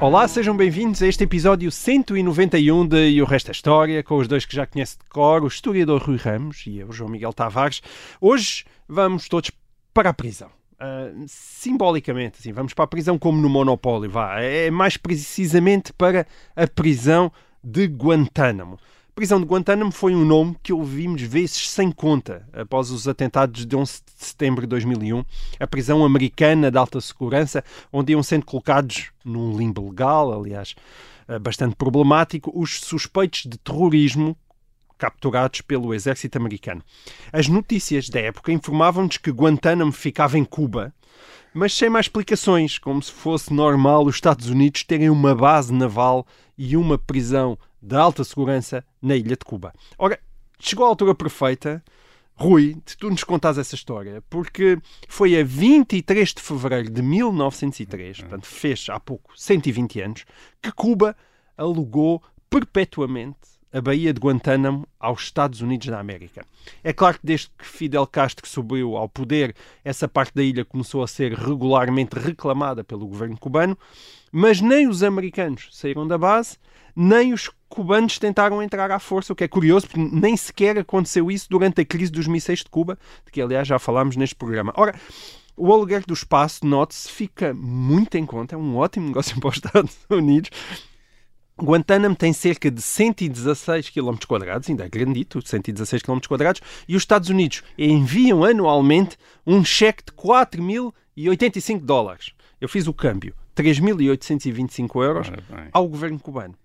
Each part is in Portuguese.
Olá, sejam bem-vindos a este episódio 191 de E o Resto é História, com os dois que já conhece de cor, o historiador Rui Ramos e eu, João Miguel Tavares. Hoje vamos todos para a prisão. Ah, simbolicamente, assim, vamos para a prisão como no Monopólio, vá. É mais precisamente para a prisão de Guantánamo. Prisão de Guantánamo foi um nome que ouvimos vezes sem conta após os atentados de 11 de setembro de 2001, a prisão americana de alta segurança, onde iam sendo colocados num limbo legal, aliás, eh, bastante problemático, os suspeitos de terrorismo capturados pelo exército americano. As notícias da época informavam-nos que Guantánamo ficava em Cuba, mas sem mais explicações, como se fosse normal os Estados Unidos terem uma base naval e uma prisão de alta segurança na ilha de Cuba. Ora, chegou a altura perfeita, Rui, de tu nos contares essa história, porque foi a 23 de fevereiro de 1903, portanto fez há pouco 120 anos, que Cuba alugou perpetuamente a Baía de Guantánamo aos Estados Unidos da América. É claro que desde que Fidel Castro subiu ao poder, essa parte da ilha começou a ser regularmente reclamada pelo governo cubano, mas nem os americanos saíram da base, nem os cubanos tentaram entrar à força, o que é curioso, porque nem sequer aconteceu isso durante a crise dos mísseis de Cuba, de que aliás já falámos neste programa. Ora, o aluguer do espaço, note-se, fica muito em conta, é um ótimo negócio para os Estados Unidos. Guantánamo tem cerca de 116 km ainda é grandito, 116 km e os Estados Unidos enviam anualmente um cheque de 4.085 dólares. Eu fiz o câmbio, 3.825 euros ao governo cubano.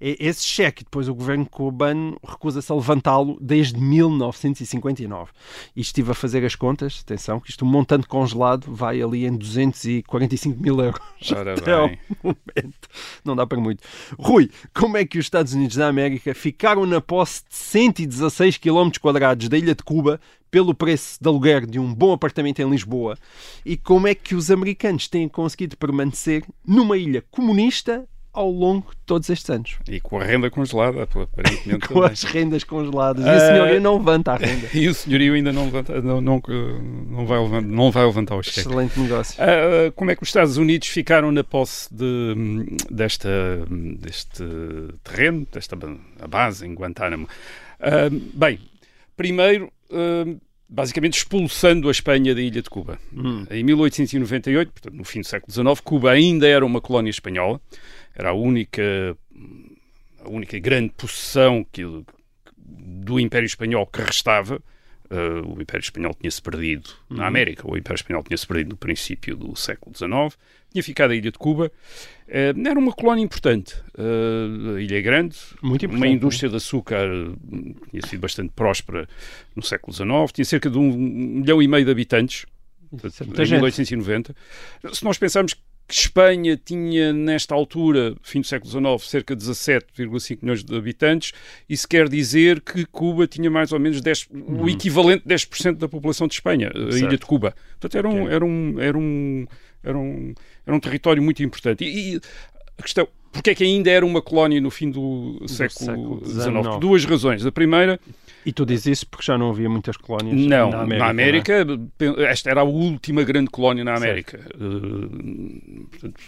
Esse cheque, depois o governo cubano recusa-se a levantá-lo desde 1959. E estive a fazer as contas, atenção, que isto, um montante congelado, vai ali em 245 mil euros. Ora Até ao bem. momento. Não dá para muito. Rui, como é que os Estados Unidos da América ficaram na posse de 116 km quadrados da ilha de Cuba pelo preço de aluguer de um bom apartamento em Lisboa? E como é que os americanos têm conseguido permanecer numa ilha comunista ao longo de todos estes anos? E com a renda congelada, aparentemente. Com também. as rendas congeladas. E a Ah, senhoria não levanta a renda. E o senhorio ainda não, levanta, não, não, não, vai, levantar, não vai levantar o cheque. Excelente negócio. Ah, como é que os Estados Unidos ficaram na posse de, desta, deste terreno, desta base em Guantánamo? Ah, bem, primeiro, basicamente expulsando a Espanha da ilha de Cuba. Hum. Em 1898, portanto, no fim do século XIX, Cuba ainda era uma colónia espanhola, era a única, a única grande possessão que, do Império Espanhol que restava. Uh, o Império Espanhol tinha-se perdido na América, o Império Espanhol tinha-se perdido no princípio do século XIX, tinha ficado a Ilha de Cuba. Uh, era uma colónia importante. Uh, a ilha é grande, Muito uma indústria de açúcar hum, tinha sido bastante próspera no século XIX, tinha cerca de um milhão e meio de habitantes, é em muita gente. 1890. Se nós pensarmos que Espanha tinha, nesta altura, fim do século XIX, cerca de 17,5 milhões de habitantes, isso quer dizer que Cuba tinha mais ou menos 10, o equivalente de 10% da população de Espanha, a Uhum. Certo. ilha de Cuba. Portanto, era um, Ok. era um, era um, era um, era um território muito importante. E, e a questão, porque é que ainda era uma colónia no fim do, século século XIX? Por duas razões. A primeira, E tu dizes isso porque já não havia muitas colónias não, na na América. América, não é? esta era a última grande colónia na América. Eh, portanto,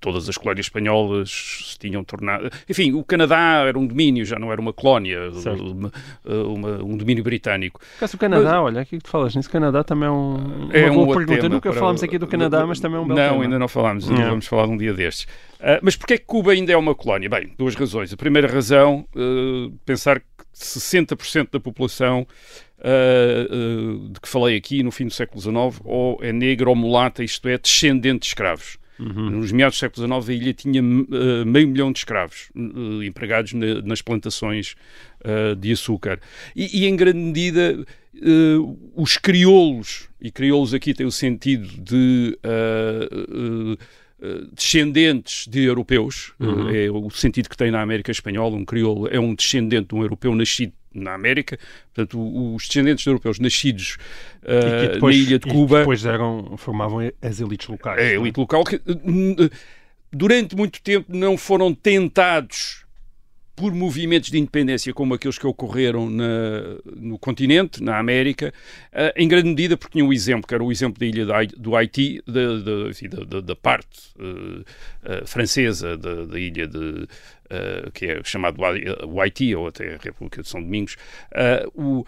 todas as colónias espanholas se tinham tornado. Enfim, o Canadá era um domínio, já não era uma colónia, uma- uma- um domínio britânico. Por acaso o Canadá, olha, aqui que tu falas nisso, o Canadá também é um, É uma um boa pergunta. Nunca para- falámos aqui do Canadá, mas também é um belo Não, tema. ainda não falámos, Não. vamos falar um dia destes. Ah, mas porquê é que Cuba ainda é uma colónia? Bem, duas razões. A primeira razão, eh, pensar que 60% da população ah, de que falei aqui no fim do século XIX ou é negra ou mulata, isto é, descendente de escravos. Nos meados do século XIX, a ilha tinha meio milhão de escravos empregados na- nas plantações de açúcar. E, e, em grande medida, os crioulos, e crioulos aqui tem o sentido de descendentes de europeus, eh, é o sentido que tem na América Espanhola, um crioulo é um descendente de um europeu nascido na América. Portanto, os descendentes de europeus nascidos eh, que depois, na ilha de Cuba depois eram, formavam as elites locais. é a é? elite local que eh, durante muito tempo não foram tentados por movimentos de independência como aqueles que ocorreram na- no continente, na América, eh, em grande medida porque tinha um exemplo, que era o exemplo da ilha do Haiti, da, parte eh, eh, francesa da, ilha de eh, que é chamado o Haiti ou até a República de São Domingos, o-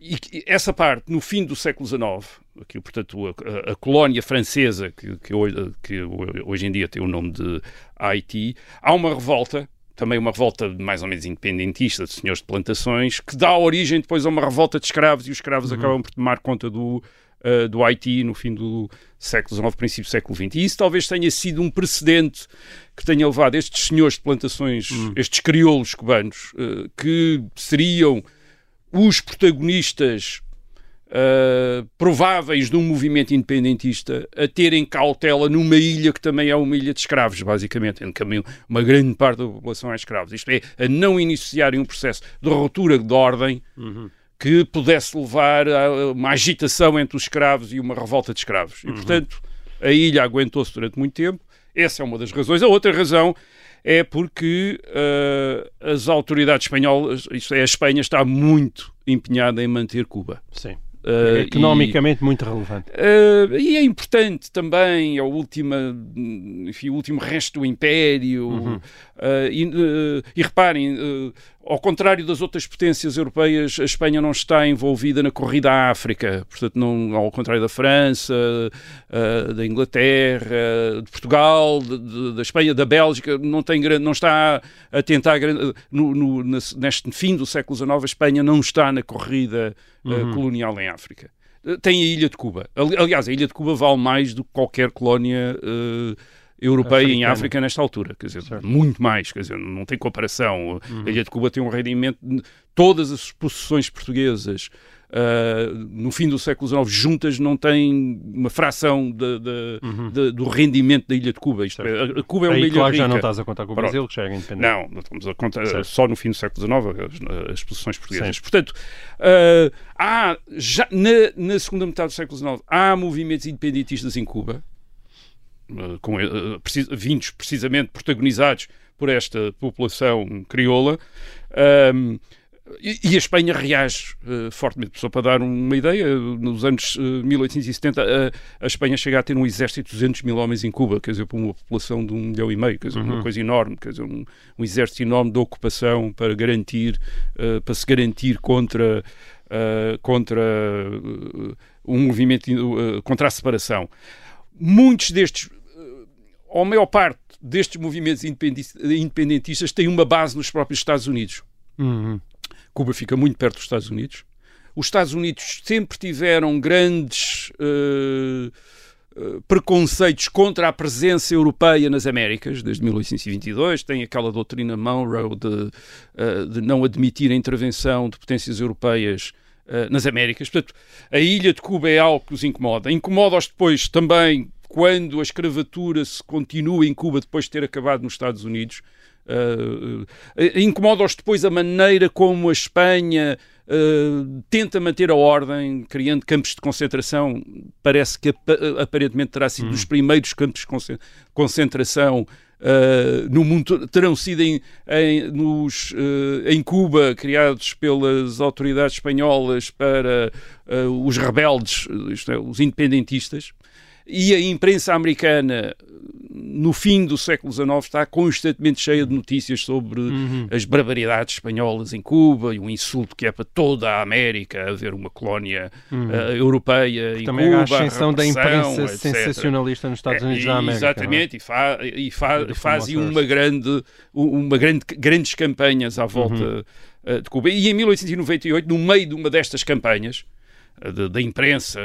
e que essa parte no fim do século XIX, aqui, portanto a- a colónia francesa que, que hoje, que hoje em dia tem o nome de Haiti, há uma revolta também uma revolta mais ou menos independentista de senhores de plantações, que dá origem depois a uma revolta de escravos, e os escravos acabam por tomar conta do, uh, do Haiti no fim do século XIX, princípio do século XX. E isso talvez tenha sido um precedente que tenha levado estes senhores de plantações, estes crioulos cubanos, uh, que seriam os protagonistas uh, prováveis de um movimento independentista a terem cautela numa ilha que também é uma ilha de escravos, basicamente, em que uma grande parte da população é escravos. Isto é, a não iniciarem um processo de ruptura de ordem que pudesse levar a uma agitação entre os escravos e uma revolta de escravos. E, portanto, a ilha aguentou-se durante muito tempo. Essa é uma das razões. A outra razão é porque uh, as autoridades espanholas, isto é, a Espanha está muito empenhada em manter Cuba. Sim. Uh, Economicamente muito relevante. Uh, e é importante também, é o último, enfim, o último resto do Império. Uhum. Uh, e, e, reparem, ao contrário das outras potências europeias, a Espanha não está envolvida na corrida à África. Portanto, não, ao contrário da França, da Inglaterra, de Portugal, de, de, da Espanha, da Bélgica, não, tem grande, não está a tentar. No, no, neste fim do século XIX, a Espanha não está na corrida uhum. colonial em África tem a Ilha de Cuba. Aliás, a Ilha de Cuba vale mais do que qualquer colónia uh, europeia Africana. em África nesta altura. Quer dizer, certo. muito mais. Quer dizer, não tem comparação. Uhum. A Ilha de Cuba tem um rendimento. Todas as possessões portuguesas uh, no fim do século XIX juntas não têm uma fração de, de, uhum. de, do rendimento da Ilha de Cuba. Isto é, a Cuba é uma Aí, ilha claro, rica. já não estás a contar com o Brasil, que já era independente. Não, não estamos a contar certo. só no fim do século XIX as, as possessões portuguesas. Sim. Portanto, uh, há, já, na, na, segunda metade do século XIX há movimentos independentistas em Cuba, uh, com, uh, precis, vindos precisamente protagonizados por esta população crioula. Um, e, e a Espanha reage uh, fortemente. Só para dar uma ideia, nos anos uh, 1870 a, a, Espanha chega a ter um exército de 200 mil homens em Cuba, quer dizer, para uma população de um milhão e meio, quer dizer, uhum. uma coisa enorme, quer dizer, um, um, exército enorme de ocupação para garantir, uh, para se garantir contra, contra um movimento, contra a separação. Muitos destes, ou a maior parte destes movimentos independentistas têm uma base nos próprios Estados Unidos. Uhum. Cuba fica muito perto dos Estados Unidos. Os Estados Unidos sempre tiveram grandes uh, preconceitos contra a presença europeia nas Américas, desde 1822. Tem aquela doutrina Monroe de, uh, de não admitir a intervenção de potências europeias nas Américas. Portanto, a ilha de Cuba é algo que os incomoda. Incomoda-os depois também quando a escravatura se continua em Cuba depois de ter acabado nos Estados Unidos. Uh, uh, incomoda-os depois a maneira como a Espanha uh, tenta manter a ordem, criando campos de concentração. Parece que ap aparentemente terá sido hum. dos primeiros campos de concentração no mundo. Terão sido em, em, nos, em Cuba, criados pelas autoridades espanholas para os rebeldes, isto é, os independentistas. E a imprensa americana, no fim do século XIX, está constantemente cheia de notícias sobre uhum. as barbaridades espanholas em Cuba e o insulto que é para toda a América haver uma colónia Uhum. uh, europeia em Também Cuba. há a ascensão da imprensa etc. sensacionalista nos Estados Unidos É, da América. Exatamente, e, fa e, fa fazem uma grande, uma grande, grandes campanhas à volta Uhum. uh, de Cuba. E em 1898, no meio de uma destas campanhas, da, imprensa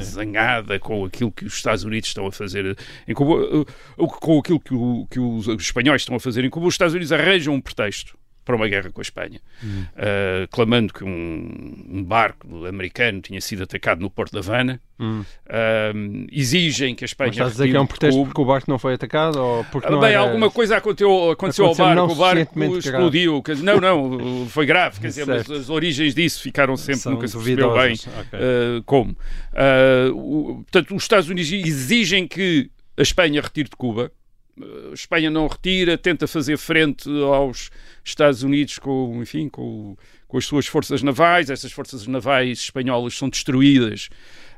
zangada com aquilo que os Estados Unidos estão a fazer em Cuba, uh, com aquilo que, o, que os, os espanhóis estão a fazer em Cuba, os Estados Unidos arranjam um pretexto para uma guerra com a Espanha, uh, clamando que um, um, barco americano tinha sido atacado no Porto de Havana. Hum. Uh, exigem que a Espanha. Mas estás a dizer que é um protesto porque o barco não foi atacado? Ou porque não Bem, era... alguma coisa aconteceu, aconteceu, ao barco, o barco explodiu. Grave. Não, não, foi grave. Quer dizer, mas as origens disso ficaram sempre, São nunca se percebeu bem okay. uh, como. O, portanto, os Estados Unidos exigem que a Espanha retire de Cuba. A Espanha não retira, tenta fazer frente aos Estados Unidos com, enfim, com, com as suas forças navais. Essas forças navais espanholas são destruídas,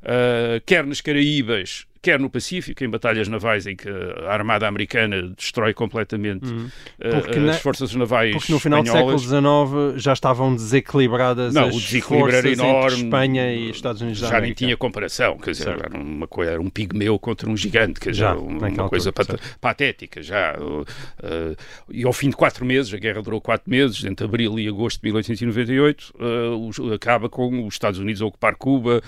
uh, quer nas Caraíbas, quer no Pacífico, em batalhas navais em que a Armada Americana destrói completamente Uhum. uh, na- as forças navais Porque no final do século espanholas. XIX já estavam desequilibradas Não, as o desequilíbrio era enorme. entre Espanha e Estados Unidos da já nem tinha comparação, quer dizer, Certo. era uma coisa, era um pigmeu contra um gigante, quer dizer, Já, uma, uma coisa altura, patética já. Uh, e ao fim de quatro meses, a guerra durou quatro meses, entre abril e agosto de 1898, uh, os- acaba com os Estados Unidos a ocupar Cuba,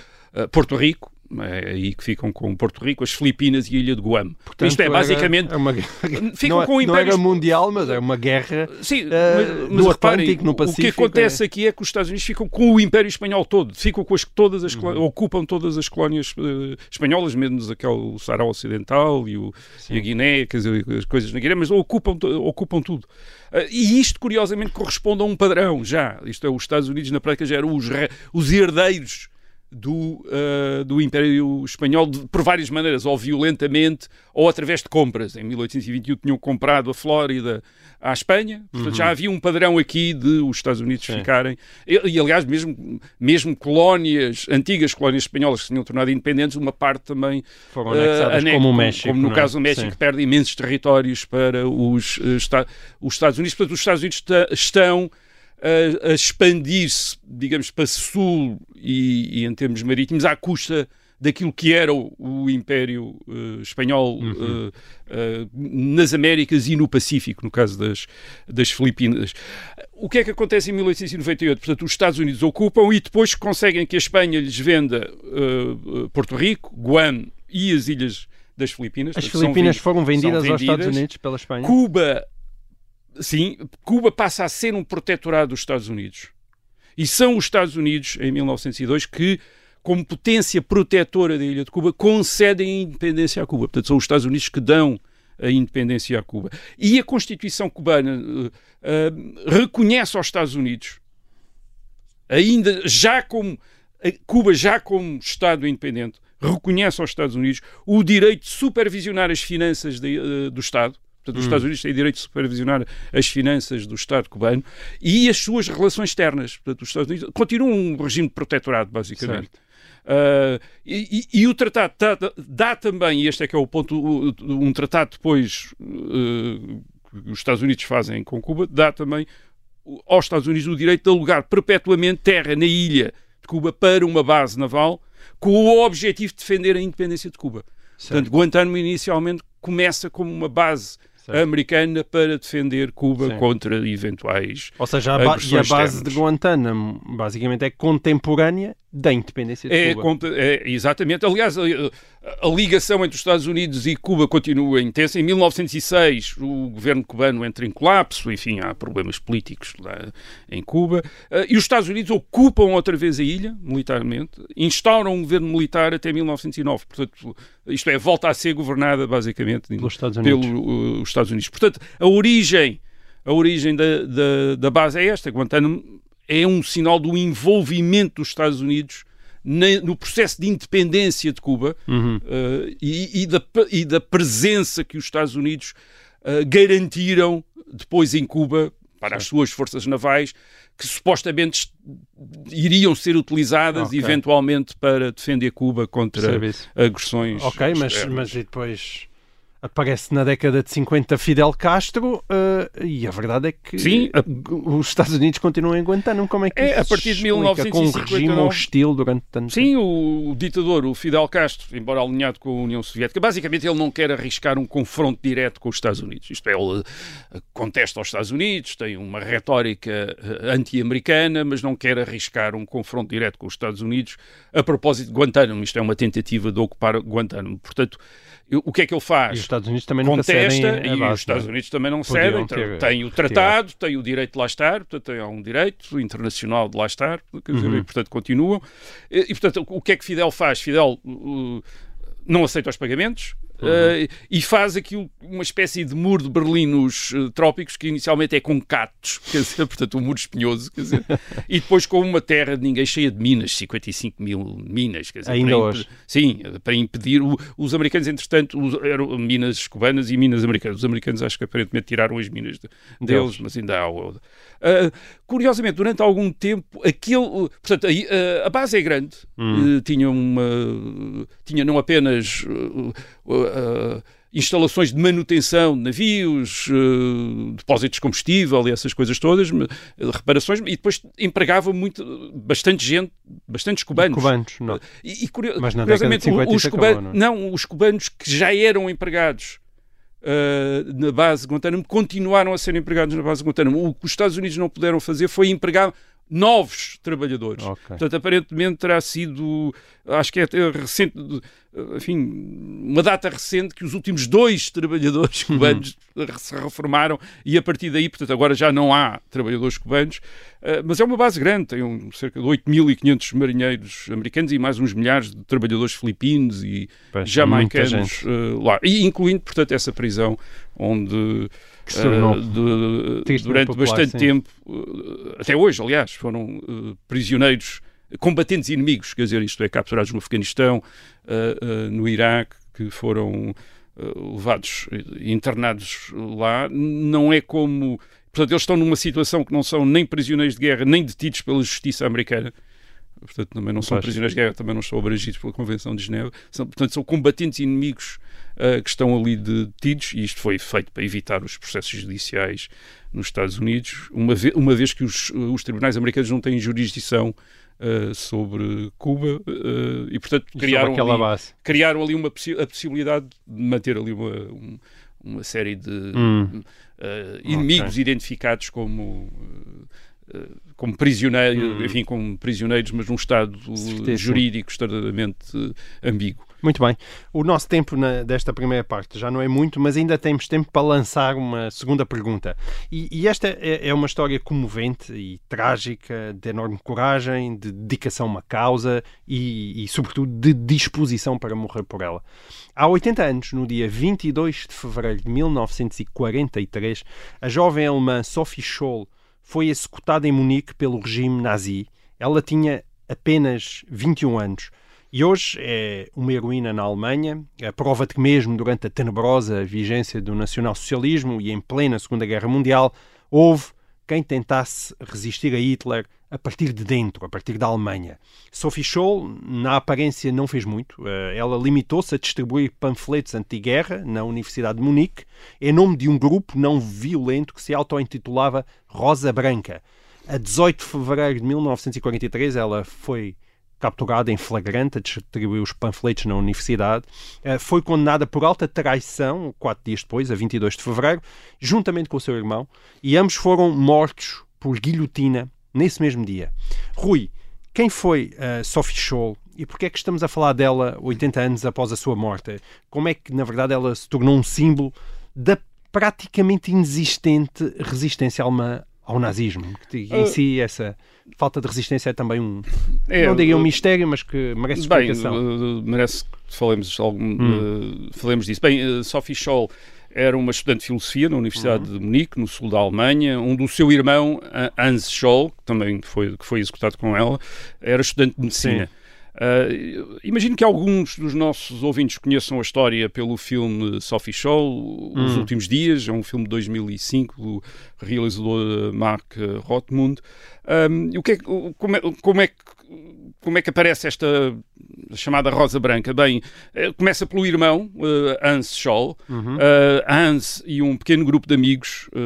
Porto Rico, é aí que ficam com Porto Rico, as Filipinas e a ilha de Guam. Portanto, Isto é era- basicamente. é uma Ficam não, é- com não impérios- era mundial, mas é uma guerra. Sim, Eh, mas, no mas reparem, Atlântico, no o- O que Pacífico, acontece aqui é que os Estados Unidos ficam com o Império Espanhol todo, ficam com as, todas as coló- ocupam todas as colónias eh, espanholas, menos aquele Sarau Ocidental e, o, e a Guiné, quer dizer, as coisas na Guiné, mas ocupam, ocupam tudo. Eh, e isto, curiosamente, corresponde a um padrão já. Isto é, os Estados Unidos, na prática, já eram os, re- os herdeiros do, eh, do Império Espanhol de- por várias maneiras, ou violentamente, ou através de compras. Em 1821 tinham comprado a Flórida à Espanha, portanto já havia um padrão aqui de os Estados Unidos Uhum. Ficarem. E, e, aliás, mesmo, mesmo colónias, antigas colónias espanholas que se tinham tornado independentes, uma parte também Foram eh, anexadas anex- como o México. como no é? caso do México, Sim. que perde imensos territórios para os, esta- os Estados Unidos. Portanto, os Estados Unidos estão a, a expandir-se, digamos, para sul e, e em termos marítimos, à custa daquilo que era o, o Império eh, Espanhol Uhum. eh, eh, nas Américas e no Pacífico, no caso das, das Filipinas. O que é que acontece em 1898? Portanto, os Estados Unidos ocupam e depois conseguem que a Espanha lhes venda Porto Rico, Guam e as ilhas das Filipinas. As Portanto, Filipinas foram vendidas são aos Estados vendidas. Unidos pela Espanha. Cuba, sim, Cuba passa a ser um protetorado dos Estados Unidos. E são os Estados Unidos, em 1902, que, como potência protetora da ilha de Cuba, concedem a independência a Cuba. Portanto, são os Estados Unidos que dão a independência a Cuba. E a Constituição cubana eh, eh, reconhece aos Estados Unidos, ainda já como a Cuba já como Estado independente, reconhece aos Estados Unidos o direito de supervisionar as finanças de, eh, do Estado. Portanto, os Estados Unidos têm direito de supervisionar as finanças do Estado cubano e as suas relações externas. Portanto, os Estados Unidos continuam um regime de protetorado, basicamente. Uh, e, e- e o tratado dá, dá também, e este é que é o ponto, um tratado depois uh, que os Estados Unidos fazem com Cuba, dá também aos Estados Unidos o direito de alugar perpetuamente terra na ilha de Cuba para uma base naval com o objetivo de defender a independência de Cuba. Portanto, Guantánamo inicialmente começa como uma base Certo. americana para defender Cuba Sim. contra eventuais Ou seja, a, ba- e a base de Guantánamo basicamente é contemporânea da independência de É, Cuba. é, exatamente. Aliás, a, ligação entre os Estados Unidos e Cuba continua intensa. Em 1906, o governo cubano entra em colapso, enfim, há problemas políticos lá em Cuba. Eh, E os Estados Unidos ocupam outra vez a ilha, militarmente, instauram um governo militar até 1909. Portanto, isto é, volta a ser governada, basicamente, Pelos Estados Unidos. pelos Estados Unidos. Portanto, a origem, a origem da, da, da base é esta. Guantánamo é um sinal do envolvimento dos Estados Unidos no processo de independência de Cuba Uhum. eh, e, e da, e da presença que os Estados Unidos eh, garantiram depois em Cuba para as suas forças navais que supostamente iriam ser utilizadas Ok. eventualmente para defender Cuba contra agressões. Ok, mas, mas e depois aparece na década de 50 Fidel Castro eh, e a verdade é que Sim, a- os Estados Unidos continuam em Guantánamo. Como é que É, a partir de se explica com um 1959, regime hostil durante tanto tempo? Sim, o, ditador, o Fidel Castro, embora alinhado com a União Soviética, basicamente ele não quer arriscar um confronto direto com os Estados Unidos. Isto é, ele eh, contesta aos Estados Unidos, tem uma retórica eh, anti-americana, mas não quer arriscar um confronto direto com os Estados Unidos a propósito de Guantánamo. Isto é uma tentativa de ocupar Guantánamo. Portanto, o que é que ele faz? Os Estados Unidos também cedem contesta e base, os Estados não? Unidos também não cedem. Então, ter- tem o tratado, tem o direito de lá estar, portanto, tem há um direito internacional de lá estar, quer dizer, Uhum. e, portanto, continuam. E, e, portanto, o que é que Fidel faz? Fidel uh, não aceita os pagamentos. Uhum. uh, e faz aquilo, uma espécie de muro de Berlim nos uh, trópicos, que inicialmente é com catos, quer dizer, portanto, um muro espinhoso, quer dizer, e depois com uma terra de ninguém cheia de minas, 55 mil minas, quer dizer, Ainda para hoje. Sim, para impedir. o- os americanos, entretanto, os- eram minas cubanas e minas americanas. Os americanos acho que aparentemente tiraram as minas de- deles, Deles. mas ainda há. Ah, curiosamente, durante algum tempo, aquele. Portanto, aí, ah, a base é grande. Hum. Eh, tinha uma. Tinha não apenas. ah, instalações de manutenção de navios, depósitos de combustível e essas coisas todas, reparações, e depois empregava muito, bastante gente, bastantes cubanos. Cubanos, não. E, e curio- Mas na curiosamente, 50 os isso cubanos, acabou, não é? não, os cubanos que já eram empregados ah, na base de Guantánamo continuaram a ser empregados na base de Guantánamo. O que os Estados Unidos não puderam fazer foi empregar novos trabalhadores. Ok. Portanto, aparentemente terá sido, acho que é até recente, enfim, uma data recente que os últimos dois trabalhadores cubanos se reformaram e a partir daí, portanto, agora já não há trabalhadores cubanos, eh, mas é uma base grande, tem um, cerca de 8.500 marinheiros americanos e mais uns milhares de trabalhadores filipinos e jamaicanos eh, lá, e incluindo, portanto, essa prisão onde Que se tornou tristemente durante popular, bastante sim. tempo, eh, até hoje, aliás, foram eh, prisioneiros, combatentes inimigos, quer dizer, isto é, capturados no Afeganistão, eh, no Iraque, que foram levados e internados lá. Não é como. Portanto, eles estão numa situação que não são nem prisioneiros de guerra, nem detidos pela justiça americana. Portanto, também não são prisioneiros de guerra, também não estão abrangidos pela Convenção de Genebra. São, portanto, são combatentes inimigos eh, que estão ali detidos, e isto foi feito para evitar os processos judiciais nos Estados Unidos, uma, ve- uma vez que os, os tribunais americanos não têm jurisdição eh, sobre Cuba, eh, e portanto E criaram ali, base. criaram ali uma possi- a possibilidade de manter ali uma, um- uma série de Hum. eh, inimigos identificados como como prisioneiros, Hum. enfim, como prisioneiros, mas num estado Certeza. jurídico extremamente eh, ambíguo. Muito bem. O nosso tempo na- desta primeira parte já não é muito, mas ainda temos tempo para lançar uma segunda pergunta. E, e esta é, é uma história comovente e trágica, de enorme coragem, de dedicação a uma causa e, e, sobretudo, de disposição para morrer por ela. Há 80 anos, no dia 22 de fevereiro de 1943, a jovem alemã Sophie Scholl foi executada em Munique pelo regime nazi. Ela tinha apenas 21 anos. E hoje é uma heroína na Alemanha, a prova de que mesmo durante a tenebrosa vigência do nacionalsocialismo e em plena Segunda Guerra Mundial, houve quem tentasse resistir a Hitler a partir de dentro, a partir da Alemanha. Sophie Scholl, na aparência, não fez muito. Eh, Ela limitou-se a distribuir panfletos anti-guerra na Universidade de Munique, em nome de um grupo não violento que se auto-intitulava Rosa Branca. A 18 de fevereiro de 1943, ela foi capturada em flagrante a distribuir os panfletos na universidade, Eh, foi condenada por alta traição, quatro dias depois, a 22 de fevereiro, juntamente com o seu irmão, e ambos foram mortos por guilhotina nesse mesmo dia. Rui, quem foi a Sophie Scholl e porquê é que estamos a falar dela 80 anos após a sua morte? Como é que, na verdade, ela se tornou um símbolo da praticamente inexistente resistência alemã ao nazismo? Que em si, essa falta de resistência é também um, É, não diria um eh, mistério, mas que merece Bem, explicação. eh, merece que falemos, algum, Hum. falemos disso. Bem, Sophie Scholl era uma estudante de filosofia na Universidade Uhum. de Munique, no sul da Alemanha, onde o seu irmão, Hans Scholl, que também foi, que foi executado com ela, era estudante de medicina. Uh, imagino que alguns dos nossos ouvintes conheçam a história pelo filme Sophie Scholl, Os Hum. Últimos Dias, é um filme de 2005 do realizador Mark Rothmund. Um, e o que é, como, é, como, é que, como é que aparece esta chamada Rosa Branca? Bem, eh, começa pelo irmão, eh, Hans Scholl. Eh, Hans e um pequeno grupo de amigos, eh,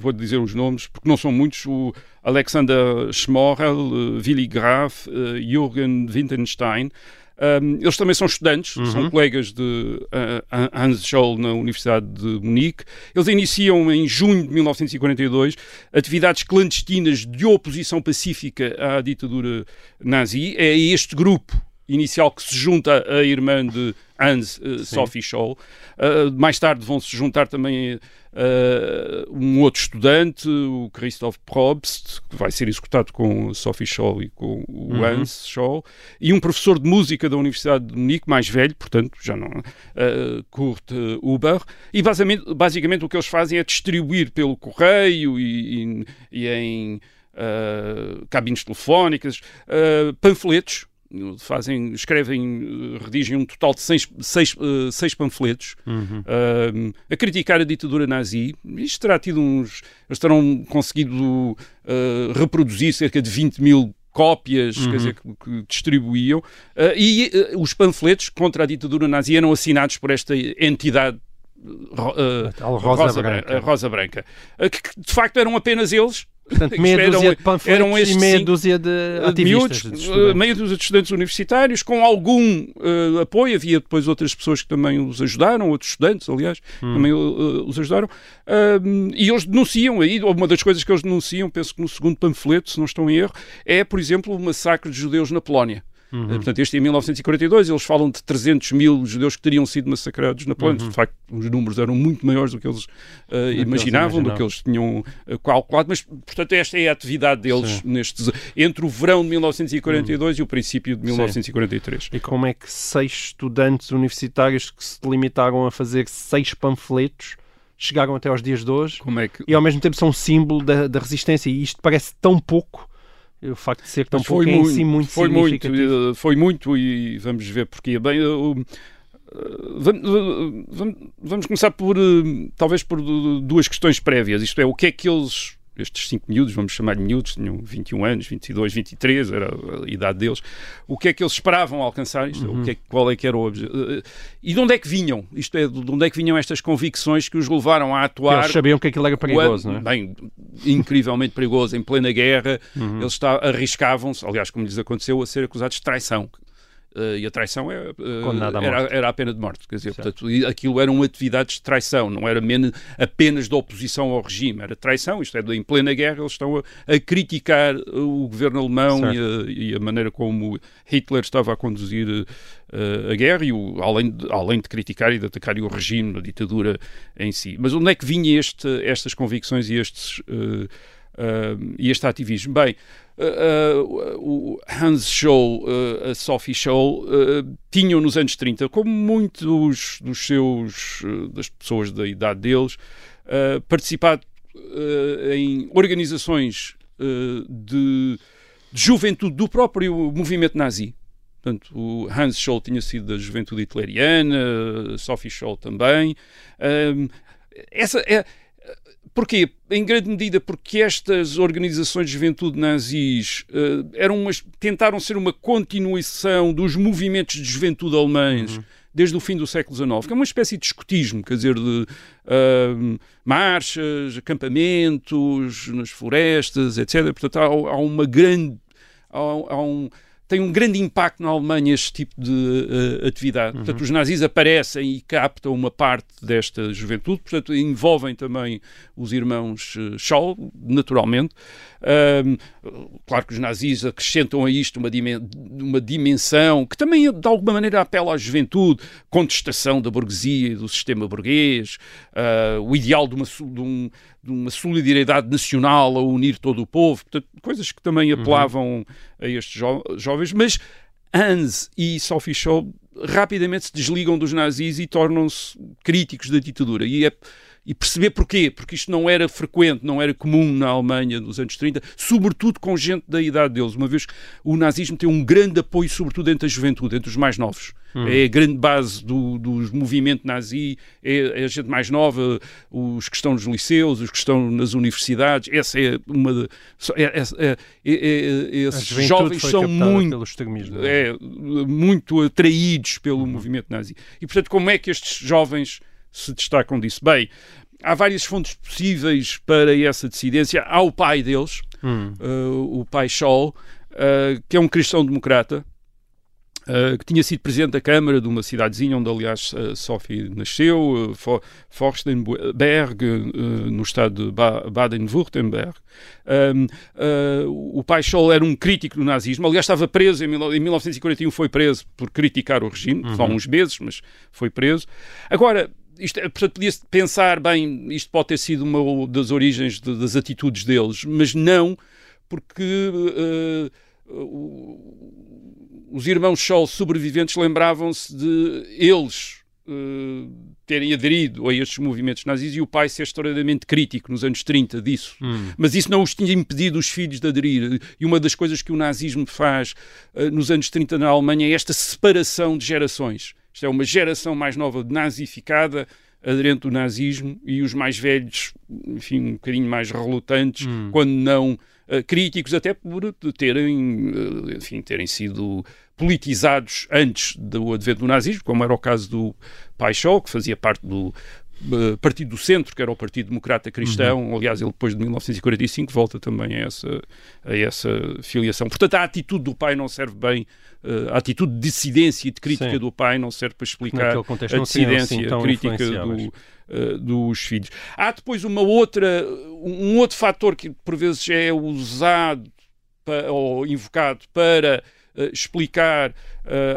vou dizer os nomes, porque não são muitos, o Alexander Schmorel, eh, Willy Graf, Jürgen Wintenstein. Um, eles também são estudantes, são colegas de eh, Hans Scholl na Universidade de Munique. Eles iniciam em junho de 1942 atividades clandestinas de oposição pacífica à ditadura nazi. É este grupo inicial que se junta à irmã de Hans, uh, Sophie Scholl. Uh, mais tarde vão se juntar também uh, um outro estudante, o Christoph Probst, que vai ser executado com Sophie Scholl e com o Uhum. Hans Scholl, e um professor de música da Universidade de Munique, mais velho, portanto, já não, uh, Kurt uh, Huber, e basicamente, basicamente o que eles fazem é distribuir pelo correio e, e- e em uh, cabines telefónicas uh, panfletos fazem, escrevem, uh, redigem um total de seis, seis, uh, seis panfletos Uhum. uh, a criticar a ditadura nazi. Isto terá tido uns. Eles terão conseguido uh, reproduzir cerca de 20 mil cópias, quer dizer, que, distribuíam, Uh, e os panfletos contra a ditadura nazi eram assinados por esta entidade. ro- A tal Rosa Branca. Rosa Branca, que de facto eram apenas eles Portanto, meia eram- dúzia de panfletos eram estes e meia dúzia de de ativistas. miúdos, de uh, estudantes. meio dos estudantes universitários, com algum uh, apoio. Havia depois outras pessoas que também os ajudaram, outros estudantes, aliás, Hum. também uh, os ajudaram. Um, e eles denunciam aí, uma das coisas que eles denunciam, penso que no segundo panfleto, se não estou em erro, é, por exemplo, o massacre de judeus na Polónia. Uhum. Uh, Portanto, este é em 1942, eles falam de 300 mil judeus que teriam sido massacrados na Polónia. Uhum. De facto, os números eram muito maiores do que eles uh, imaginavam, do imaginavam. que eles tinham uh, calculado, mas, portanto, esta é a atividade deles Sim. nestes, entre o verão de 1942 e o princípio de 1943. E como é que seis estudantes universitários que se limitaram a fazer seis panfletos chegaram até aos dias de hoje é que... e ao mesmo tempo são um símbolo da, da resistência e isto parece tão pouco o facto de ser tão Mas pouco é em si muito foi muito, significativo. eh, foi muito e vamos ver porquê. Bem, o- eh, eh, vam- vamos começar por, talvez por du- duas questões prévias. Isto é, o que é que eles, estes cinco miúdos, vamos chamar de miúdos, tinham 21 anos, 22, 23, era a idade deles, o que é que eles esperavam alcançar isto? Uhum. O que é, qual é que era o obje- eh, E de onde é que vinham? Isto é, de onde é que vinham estas convicções que os levaram a atuar Eles sabiam que aquilo era perigoso, não é? Bem, incrivelmente perigoso. Em plena guerra, Uhum. eles arriscavam-se, aliás, como lhes aconteceu, a ser acusados de traição. Eh, e a traição é, à era, era a pena de morte. Quer dizer, portanto, aquilo eram atividades de traição, não era apenas de oposição ao regime, era traição. Isto é, em plena guerra, eles estão a, a criticar o governo alemão e a, e a maneira como Hitler estava a conduzir eh, a guerra, e o- além, de, além de criticar e de atacar o regime, a ditadura em si. Mas onde é que vinha este, estas convicções e estes. Eh, e este ativismo? Bem, eh, eh, o Hans Scholl, a Sophie Scholl, tinham nos anos 30, como muitos dos seus, das pessoas da idade deles, participado em organizações de, de juventude do próprio movimento nazi. Portanto, o Hans Scholl tinha sido da juventude hitleriana, Sophie Scholl também. Ahm, essa é. Porquê? Em grande medida porque estas organizações de juventude nazis eh, eram umas, tentaram ser uma continuação dos movimentos de juventude alemães desde o fim do século XIX, que é uma espécie de escotismo, quer dizer, de ahm, marchas, acampamentos nas florestas, etc. Portanto, há, há uma grande. há- há um- tem um grande impacto na Alemanha este tipo de eh, atividade. Portanto, os nazis aparecem e captam uma parte desta juventude, portanto, envolvem também os irmãos eh, Scholl, naturalmente. Claro que os nazis acrescentam a isto uma, dimen- uma dimensão que também, de alguma maneira, apela à juventude, contestação da burguesia e do sistema burguês, ah, o ideal de uma, de um- de uma solidariedade nacional a unir todo o povo, portanto, coisas que também apelavam a estes jo- jovens, mas Hans e Sophie Scholl rapidamente se desligam dos nazis e tornam-se críticos da ditadura. E, é- e perceber porquê, porque isto não era frequente, não era comum na Alemanha nos anos 30, sobretudo com gente da idade deles, uma vez que o nazismo tem um grande apoio, sobretudo entre a juventude, entre os mais novos. É a grande base do, do movimento nazi, é, é a gente mais nova, os que estão nos liceus, os que estão nas universidades. Essa é uma. de- é- é- é- é- é- esses jovens são muito é, muito atraídos pelo movimento nazi. E, portanto, como é que estes jovens se destacam disso? Bem, há várias fontes possíveis para essa dissidência. Há o pai deles, Hum. uh, o pai Scholl, uh, que é um cristão democrata, Uh, que tinha sido presidente da Câmara de uma cidadezinha onde, aliás, uh, Sophie nasceu, uh, For Forstenberg, uh, no estado de ba Baden-Württemberg. Um, o pai Scholl era um crítico do nazismo, aliás, estava preso em, em 1941, foi preso por criticar o regime, uhum. só uns meses, mas foi preso. Agora, isto, portanto, podia-se pensar, bem, isto pode ter sido uma das origens de, das atitudes deles, mas não, porque os irmãos Scholl sobreviventes lembravam-se de eles uh, terem aderido a estes movimentos nazis e o pai ser extraordinariamente crítico nos anos 30 disso. Hum. Mas isso não os tinha impedido os filhos de aderir. E uma das coisas que o nazismo faz uh, nos anos 30 na Alemanha é esta separação de gerações. Isto é uma geração mais nova nazificada aderente do nazismo e os mais velhos, enfim, um bocadinho mais relutantes, hum. quando não uh, críticos, até por terem, uh, enfim, terem sido politizados antes do advento do nazismo, como era o caso do Paixão, que fazia parte do uh, Partido do Centro, que era o Partido Democrata Cristão. Uhum. Aliás, ele depois de 1945 volta também a essa, a essa filiação. Portanto, a atitude do pai não serve bem Uh, a atitude de dissidência e de crítica Sim. do pai não serve para explicar a dissidência assim crítica do, uh, dos filhos. Há depois uma outra, um outro fator que por vezes é usado para, ou invocado para explicar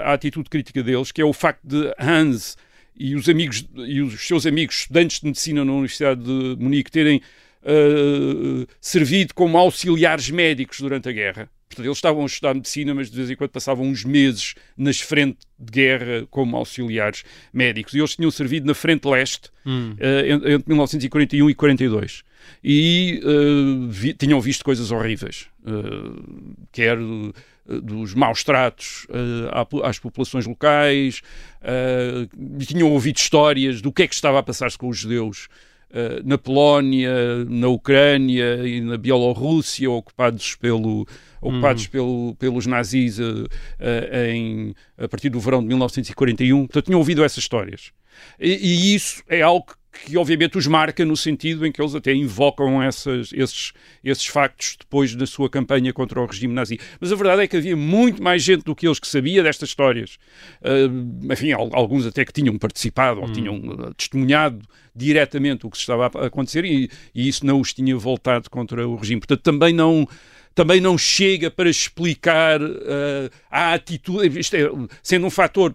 a atitude crítica deles, que é o facto de Hans e os amigos e os seus amigos estudantes de medicina na Universidade de Munique terem servido como auxiliares médicos durante a guerra. Portanto, eles estavam a estudar medicina, mas de vez em quando passavam uns meses nas frentes de guerra como auxiliares médicos. E eles tinham servido na frente leste hum. uh, entre 1941 e 42. E uh, vi, tinham visto coisas horríveis. Uh, quer dos maus tratos às populações locais, tinham ouvido histórias do que é que estava a passar-se com os judeus na Polónia, na Ucrânia e na Bielorrússia, ocupados pelo ocupados uhum. pelo, pelos nazis uh, uh, em, a partir do verão de 1941. Portanto, tinham ouvido essas histórias. E, e isso é algo que obviamente os marca no sentido em que eles até invocam essas, esses, esses factos depois da sua campanha contra o regime nazi. Mas a verdade é que havia muito mais gente do que eles que sabia destas histórias. Uh, enfim, alguns até que tinham participado ou hum. tinham testemunhado diretamente o que estava a acontecer e, e isso não os tinha voltado contra o regime. Portanto, também não também não chega para explicar uh, a atitude, isto é, sendo um fator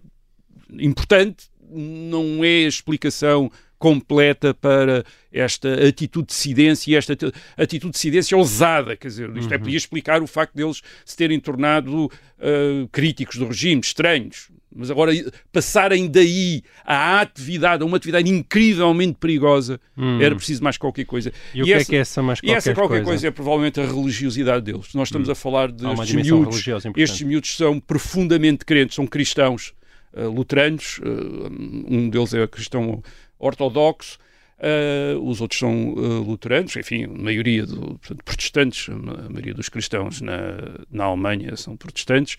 importante, não é a explicação completa para esta atitude de cedência e esta atitude de cedência ousada, quer dizer, isto é, uhum. é, podia explicar o facto deles se terem tornado uh, críticos do regime, estranhos, mas agora passarem daí à atividade, a uma atividade incrivelmente perigosa, hum. era preciso mais qualquer coisa. E, e o que é essa, é que é essa mais qualquer coisa? E essa qualquer coisa? coisa é provavelmente a religiosidade deles. Nós estamos hum. a falar de estes miúdos. Estes miúdos são profundamente crentes, são cristãos uh, luteranos, uh, um deles é cristão ortodoxo, Uh, os outros são uh, luteranos, enfim, a maioria do, portanto, protestantes, a maioria dos cristãos na, na Alemanha são protestantes.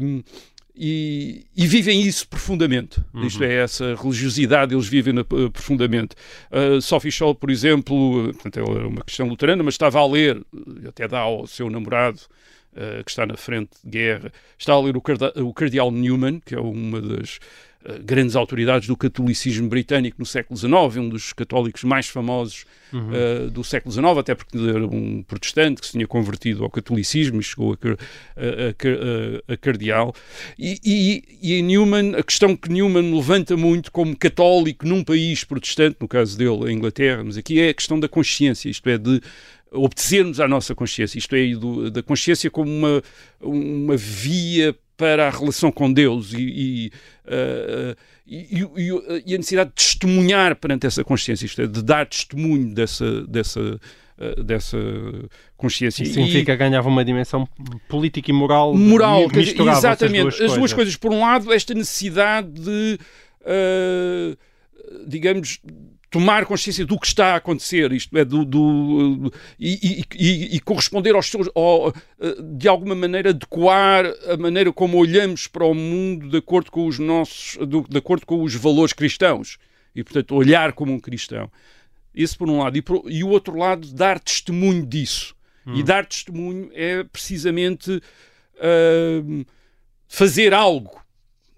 Um, e, e, vivem isso profundamente. Uhum. Isto é, essa religiosidade eles vivem uh, profundamente. Uh, Sophie Scholl, por exemplo, portanto, ela é uma cristã luterana, mas estava a ler, até dá ao seu namorado, uh, que está na frente de guerra, está a ler o, o Cardeal Newman, que é uma das grandes autoridades do catolicismo britânico no século XIX, um dos católicos mais famosos uhum. uh, do século XIX, até porque era um protestante que se tinha convertido ao catolicismo e chegou a, a, a, a cardeal. E, e, e, Newman, a questão que Newman levanta muito como católico num país protestante, no caso dele, a Inglaterra, mas aqui é a questão da consciência, isto é, de obedecermos à nossa consciência, isto é, do, da consciência como uma, uma via para a relação com Deus e, e, uh, e, e, a necessidade de testemunhar perante essa consciência, isto é, de dar testemunho dessa, dessa, uh, dessa consciência. Isso significa que ganhava uma dimensão política e moral. Moral, exatamente. As duas, as duas coisas. Por um lado, esta necessidade de, uh, digamos, tomar consciência do que está a acontecer, isto é, do, do e, e, e, corresponder aos seus, ao, de alguma maneira adequar a maneira como olhamos para o mundo de acordo com os nossos, de acordo com os valores cristãos e, portanto, olhar como um cristão. Isso por um lado. E, por, e o outro lado, dar testemunho disso. Hum. E dar testemunho é precisamente uh, fazer algo.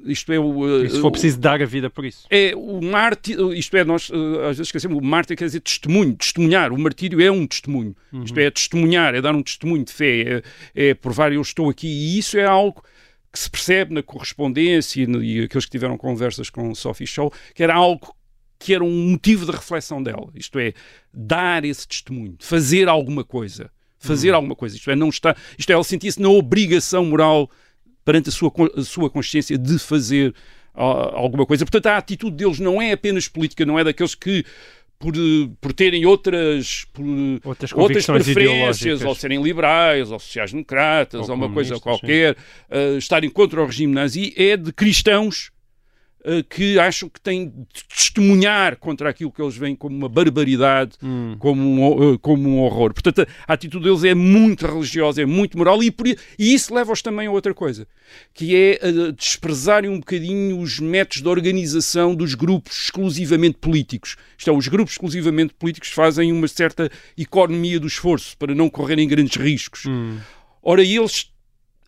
Isto é o. E se for preciso dar a vida por isso. É o mártir, isto é, nós uh, às vezes esquecemos, o mártir quer dizer testemunho, testemunhar. O martírio é um testemunho. Isto é testemunhar, é dar um testemunho de fé, é, é provar eu estou aqui. E isso é algo que se percebe na correspondência e, no- e aqueles que tiveram conversas com Sophie Scholl, que era algo que era um motivo de reflexão dela. Isto é, dar esse testemunho, fazer alguma coisa. Fazer alguma coisa. Isto é, não está, isto é, ela sentia-se na obrigação moral perante a sua, a sua consciência de fazer ah, alguma coisa. Portanto, a atitude deles não é apenas política, não é daqueles que, por, por terem outras, por, Outras outras preferências, ou serem liberais, ou sociais-democratas, Ou ou uma coisa qualquer, ah, estarem contra o regime nazi, é de cristãos que acham que têm de testemunhar contra aquilo que eles veem como uma barbaridade, Hum. como, um, uh, como um horror. Portanto, a, a atitude deles é muito religiosa, é muito moral, e, por e isso leva-os também a outra coisa, que é uh, desprezarem um bocadinho os métodos de organização dos grupos exclusivamente políticos. Isto é, os grupos exclusivamente políticos fazem uma certa economia do esforço para não correrem grandes riscos. Ora, eles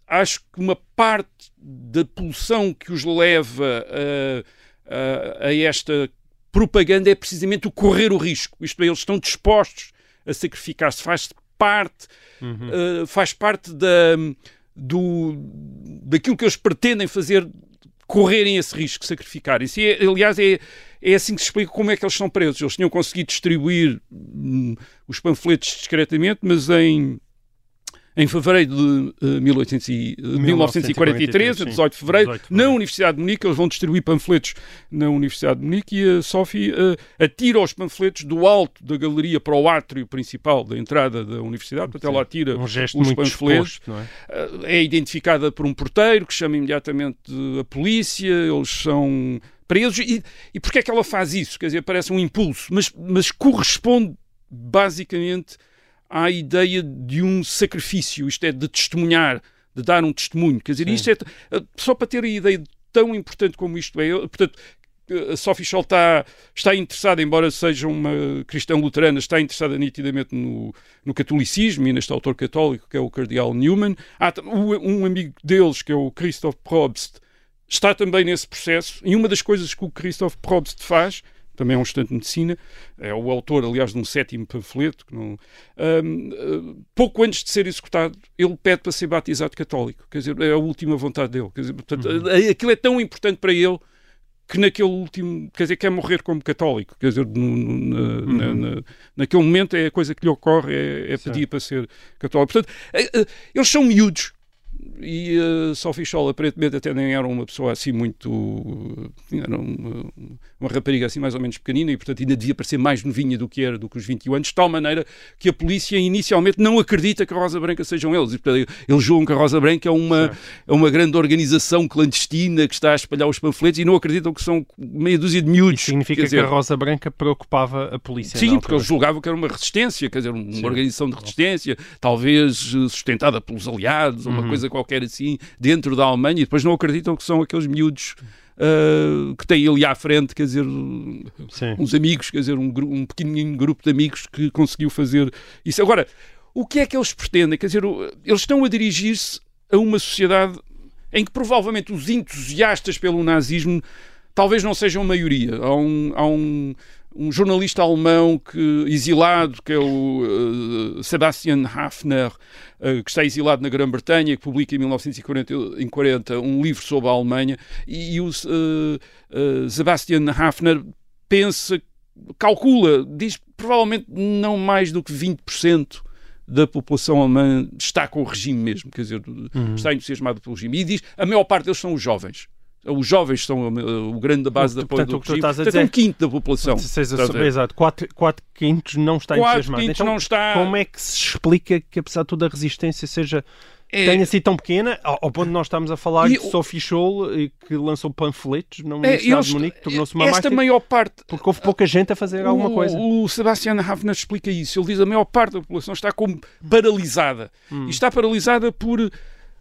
acho que uma parte da pulsão que os leva a, a- a esta propaganda é precisamente o correr o risco. Isto é, eles estão dispostos a sacrificar-se. Faz parte, eh, faz parte da, do, daquilo que eles pretendem fazer, correrem esse risco, sacrificarem-se. E, aliás, é, é assim que se explica como é que eles são presos. Eles tinham conseguido distribuir hum, os panfletos discretamente, mas em em fevereiro de eh, 1800 e- eh, 1943, a 18 de fevereiro, 18 de na fevereiro. Universidade de Munique, eles vão distribuir panfletos na Universidade de Munique e a Sophie eh, atira os panfletos do alto da galeria para o átrio principal da entrada da Universidade, portanto ela atira Um os panfletos, é? Uh, é identificada por um porteiro que chama imediatamente a polícia, eles são presos. E, e porquê é que ela faz isso? Quer dizer, parece um impulso, mas, mas corresponde basicamente à ideia de um sacrifício, isto é, de testemunhar, de dar um testemunho. Quer dizer, isto é, uh, só para ter a ideia de tão importante como isto é, portanto, a Sophie Scholl está, está interessada, embora seja uma cristã luterana, está interessada nitidamente no, no catolicismo e neste autor católico que é o Cardeal Newman. Há um amigo deles, que é o Christoph Probst, está também nesse processo. E uma das coisas que o Christoph Probst faz, também é um estudante de medicina, é o autor, aliás, de um sétimo panfleto, não, hum, uh, pouco antes de ser executado, ele pede para ser batizado católico. Quer dizer, é a última vontade dele. Quer dizer, portanto, uh, aquilo é tão importante para ele que naquele último, quer dizer, quer morrer como católico, quer dizer, no- na, na- na- naquele momento é a coisa que lhe ocorre, é, é pedir para ser católico. Portanto, eh, eh, eles são miúdos e a Sophie Scholl aparentemente até nem era uma pessoa assim muito, era uma, uma rapariga assim mais ou menos pequenina e portanto ainda devia parecer mais novinha do que era, do que os 21 anos, de tal maneira que a polícia inicialmente não acredita que a Rosa Branca sejam eles. E, portanto, eles julgam que a Rosa Branca é uma, é uma grande organização clandestina que está a espalhar os panfletos e não acreditam que são meia dúzia de miúdos. Isso significa dizer, que a Rosa Branca preocupava a polícia. Sim, porque eles julgavam que era uma resistência, quer dizer, um- uma organização de resistência, talvez eh, sustentada pelos aliados, ou uma Uhum. coisa qualquer assim, dentro da Alemanha, e depois não acreditam que são aqueles miúdos ah, que têm ali à frente, quer dizer, Sim. uns amigos, quer dizer, um, um pequenininho grupo de amigos que conseguiu fazer isso. Agora, o que é que eles pretendem? Quer dizer, eles estão a dirigir-se a uma sociedade em que provavelmente os entusiastas pelo nazismo talvez não sejam maioria. Há um, há um, um jornalista alemão que, exilado, que é o eh, Sebastian Hafner, eh, que está exilado na Grã-Bretanha, que publica em 1940 em 40 um livro sobre a Alemanha, e, e o eh, Sebastian Hafner pensa, calcula, diz provavelmente não mais do que 20% da população alemã está com o regime mesmo, quer dizer, está entusiasmado pelo regime. E diz, a maior parte deles são os jovens. Os jovens são uh, o grande da base de apoio Portanto, do que regime. Portanto, é um dizer- quinto da população. Exato, 4, quintos não está Quatro entusiasmado. quintos Então, não está- Como é que se explica que, apesar de toda a resistência, seja É- tenha sido tão pequena, ao, ponto de nós estamos a falar E de o- Sophie Scholl, eh, que lançou panfletos na É, Universidade eles- de Munique, tornou-se uma esta maior parte porque houve pouca gente a fazer alguma o, coisa. O Sebastian Hafner explica isso. Ele diz que a maior parte da população está como paralisada. Hum. E está paralisada por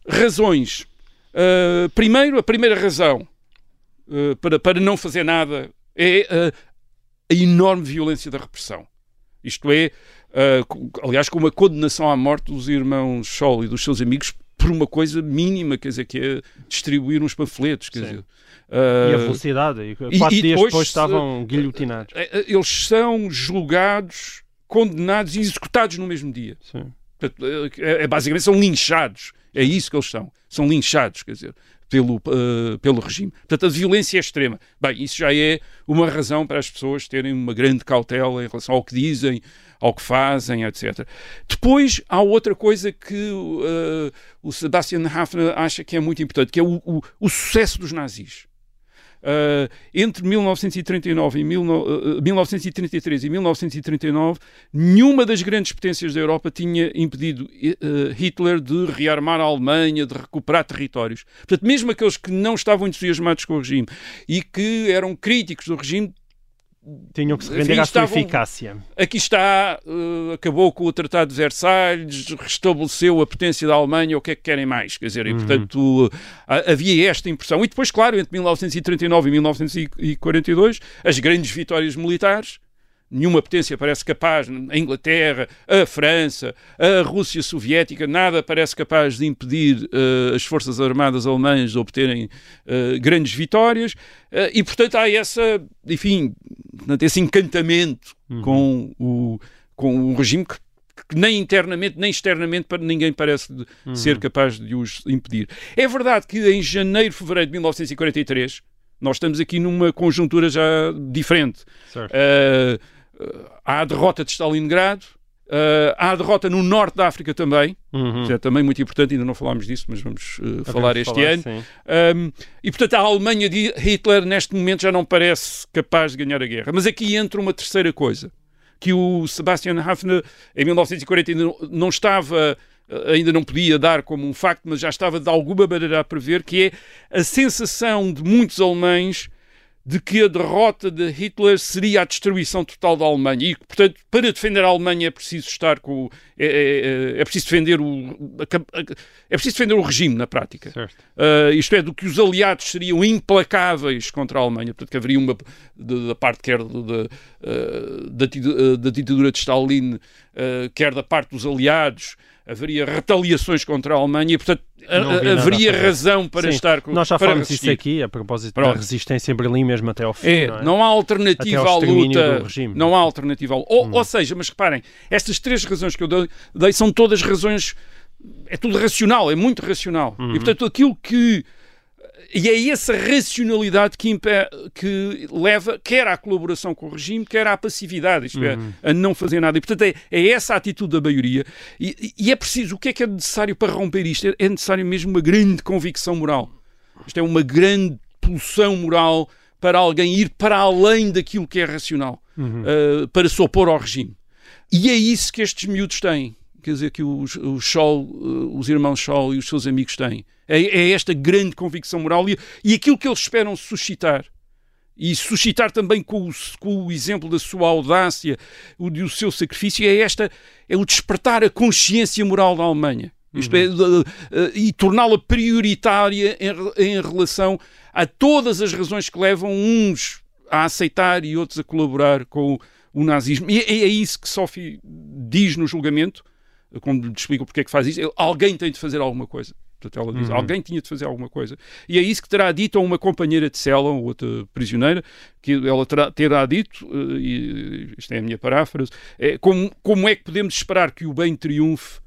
razões. Uh, primeiro, a primeira razão uh, para, para não fazer nada é uh, a enorme violência da repressão. Isto é, uh, co- aliás, com uma condenação à morte dos irmãos Scholl e dos seus amigos por uma coisa mínima, quer dizer, que é distribuir uns panfletos, quer Sim. dizer. E a velocidade. E quatro e dias depois, depois estavam guilhotinados. eles são julgados, condenados e executados no mesmo dia. Sim. É, é basicamente são linchados. É isso que eles são. São linchados, quer dizer, pelo, eh, pelo regime. Portanto, a violência é extrema. Bem, isso já é uma razão para as pessoas terem uma grande cautela em relação ao que dizem, ao que fazem, etc. Depois, há outra coisa que eh, o Sebastian Hafner acha que é muito importante, que é o, o- o sucesso dos nazis. Uh, entre 1939 e mil uh, 1933 e 1939, nenhuma das grandes potências da Europa tinha impedido uh, Hitler de rearmar a Alemanha, de recuperar territórios. Portanto, mesmo aqueles que não estavam entusiasmados com o regime e que eram críticos do regime, Tinham que se Enfim, render à sua estavam- eficácia. aqui está, uh, acabou com o Tratado de Versalhes, restabeleceu a potência da Alemanha, o que é que querem mais? Quer dizer, e, portanto, uh, ha- havia esta impressão. E depois, claro, entre 1939 e 1942, as grandes vitórias militares, nenhuma potência parece capaz, a Inglaterra, a França, a Rússia Soviética, nada parece capaz de impedir uh, as forças armadas alemãs de obterem uh, grandes vitórias, Uh, e portanto há essa, enfim, esse encantamento com, o, com o regime que, que nem internamente nem externamente para ninguém parece de- ser capaz de os impedir. É verdade que em janeiro, fevereiro de 1943, nós estamos aqui numa conjuntura já diferente. Certo. Uh, há a derrota de Stalingrado, uh, há a derrota no norte da África também, Uhum. que é também muito importante, ainda não falámos disso, mas vamos uh, falar este falar, ano. Um, e portanto a Alemanha de Hitler neste momento já não parece capaz de ganhar a guerra. Mas aqui entra uma terceira coisa, que o Sebastian Hafner em 1940 ainda não- estava, eh, ainda não podia dar como um facto, mas já estava de alguma maneira a prever, que é a sensação de muitos alemães de que a derrota de Hitler seria a destruição total da Alemanha e, portanto, para defender a Alemanha é preciso estar com o- é, é- é preciso defender o é preciso defender o regime na prática. Uh, isto é, do que os aliados seriam implacáveis contra a Alemanha. Portanto, que haveria uma da parte quer da, ti- uh, da ditadura de Stalin, uh, quer da parte dos aliados, haveria retaliações contra a Alemanha e, portanto, haveria razão para Sim, estar com Nós já para falámos disso resistir. aqui, a propósito da Pronto. resistência em Berlim mesmo até ao fim. É, não é? não há Até alternativa ao à luta. do regime. Hum. Não há alternativa à luta. Ou, ou seja, mas reparem, estas três razões que eu dei, dei são todas razões. É tudo racional, é muito racional. Uhum. E portanto, aquilo que. E é essa racionalidade que, que leva quer à colaboração com o regime, quer à passividade, isto é, a não fazer nada. E, portanto, é, é essa a atitude da maioria. E, e é preciso, o que é que é necessário para romper isto? É, é necessário mesmo uma grande convicção moral. Isto é uma grande pulsão moral para alguém ir para além daquilo que é racional, uh, para se opor ao regime. E é isso que estes miúdos têm. Quer dizer, que os, os, Scholl, uh, os irmãos Scholl e os seus amigos têm. É, é esta grande convicção moral e, e aquilo que eles esperam suscitar. E suscitar também com o, com o exemplo da sua audácia, o do seu sacrifício, é esta, é o despertar a consciência moral da Alemanha. Isto é, uh, uh, e torná-la prioritária em, em relação a todas as razões que levam uns a aceitar e outros a colaborar com o nazismo. E é, é isso que Sophie diz no julgamento, quando lhe explica porque é que faz isso. Ele- Alguém tem de fazer alguma coisa. Portanto, ela diz, alguém tinha de fazer alguma coisa. E é isso que terá dito a uma companheira de cela, ou outra prisioneira, que ela terá, terá dito, eh, e isto é a minha paráfrase, é, como, como é que podemos esperar que o bem triunfe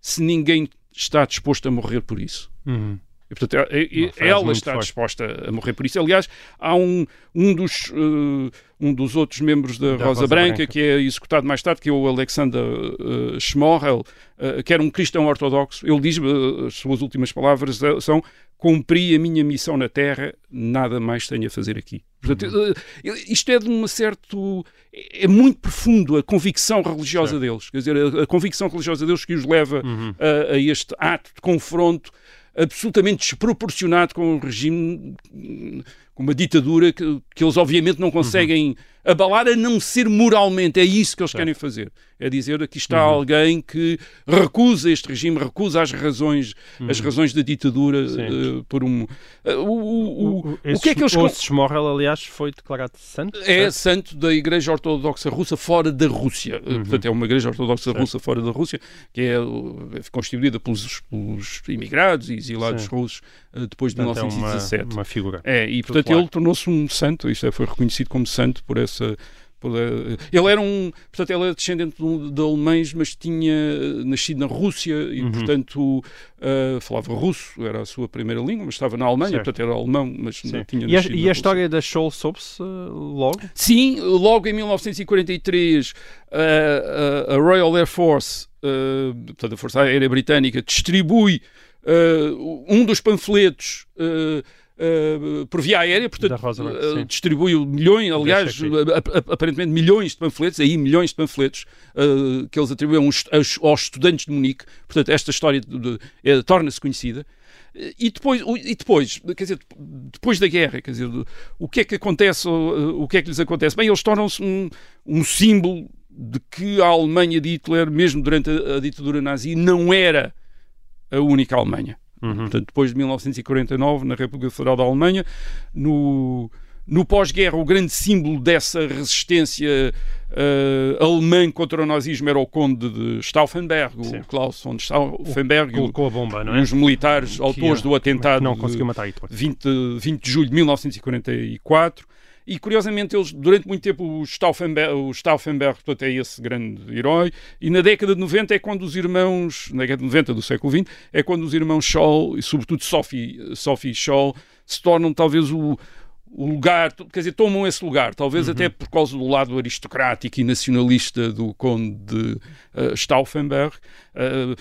se ninguém está disposto a morrer por isso? Uhum. E, portanto, é- é- frase ela está forte. disposta a morrer por isso. Aliás, há um, um, dos, eh, um dos outros membros da, Da Rosa, Rosa Branca, Branca. que é executado mais tarde, que é o Alexander uh, Schmorrel, eh, que era um cristão ortodoxo. Ele diz, eh, as suas últimas palavras eh, são cumpri a minha missão na Terra, nada mais tenho a fazer aqui. Portanto, Uhum. eh, isto é de uma certo... É muito profundo a convicção religiosa deles. Quer dizer, a, a convicção religiosa deles que os leva Uhum. a, a este ato de confronto absolutamente desproporcionado com um regime uma ditadura que, que eles obviamente não conseguem abalar a não ser moralmente. É isso que eles querem fazer. É dizer aqui está alguém que recusa este regime, recusa as razões, as razões da ditadura eh, por um. eh, o, o, o, o que é que eles con- Osses Morrel, aliás, foi declarado santo. é certo? santo da Igreja Ortodoxa Russa fora da Rússia. Uhum. Eh, Portanto, é uma Igreja Ortodoxa Russa fora da Rússia, que é, constituída pelos, pelos imigrados e exilados Sim. russos eh, depois de Portanto, é uma, 1917. uma figura. É, e portanto Claro. ele tornou-se um santo, isto é, foi reconhecido como santo por essa. por, eh, ele era um. Portanto, ele era descendente de, alemães, mas tinha eh, nascido na Rússia e, Uhum. portanto, eh, falava russo, era a sua primeira língua, mas estava na Alemanha, Certo. portanto era alemão, mas não Sim. tinha E a, nascido e na a história da Scholl soube-se uh, logo? Sim, logo em 1943, a- a, a Royal Air Force, eh, portanto, a Força Aérea Britânica, distribui eh, um dos panfletos. eh, eh, por via aérea, portanto, Da Roosevelt, eh, sim. distribui milhões, aliás, aparentemente milhões de panfletos, aí milhões de panfletos eh, que eles atribuem aos, aos- estudantes de Munique. Portanto, esta história eh, torna-se conhecida. E depois, e depois, quer dizer, depois da guerra, quer dizer, o que é que acontece, o, o que é que lhes acontece? Bem, eles tornam-se um, um símbolo de que a Alemanha de Hitler, mesmo durante a, a ditadura nazi, não era a única Alemanha. Portanto, depois de 1949, na República Federal da Alemanha, no, no pós-guerra, o grande símbolo dessa resistência eh, alemã contra o nazismo era o conde de Stauffenberg, Sim. o Klaus von Stauffenberg, o- Colocou a bomba, não é? os militares autores Que- do atentado Não de conseguiu matar Hitler. 20, 20 de julho de 1944. E curiosamente, eles, durante muito tempo, o Stauffenberg, o Stauffenberg portanto, é esse grande herói. E na década de 90 é quando os irmãos, na década de 90 do século XX, é quando os irmãos Scholl, e sobretudo Sophie, Sophie Scholl, se tornam talvez o, o lugar, quer dizer, tomam esse lugar, talvez até por causa do lado aristocrático e nacionalista do conde eh, Stauffenberg, eh,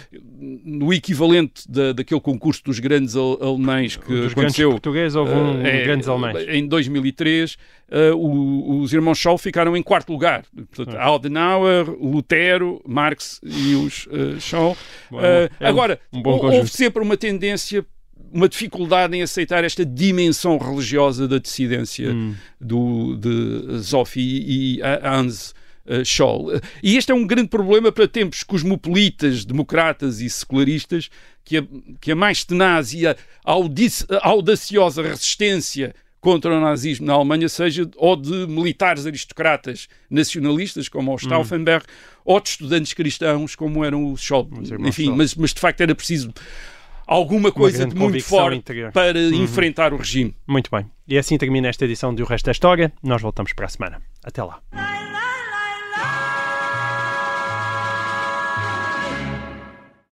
no equivalente da, daquele concurso dos grandes al- alemães que Dos grandes aconteceu portugueses houve um eh, é, grandes alemães. Em 2003, eh, o- os irmãos Scholl ficaram em quarto lugar. Portanto, Ah. Adenauer, Lutero, Marx e os Scholl. Bom, é agora, um houve sempre uma tendência, uma dificuldade em aceitar esta dimensão religiosa da dissidência Hum. do, de Sophie e Hans eh, Scholl. E este é um grande problema para tempos cosmopolitas, democratas e secularistas, que a, que a mais tenaz e a audaciosa resistência contra o nazismo na Alemanha seja ou de militares aristocratas nacionalistas, como o Stauffenberg, ou de estudantes cristãos, como eram os Scholl. Irmãos Enfim, mas, mas de facto era preciso alguma coisa de muito forte interior. para enfrentar o regime. Muito bem. E assim termina esta edição do Resto da História. Nós voltamos para a semana. Até lá.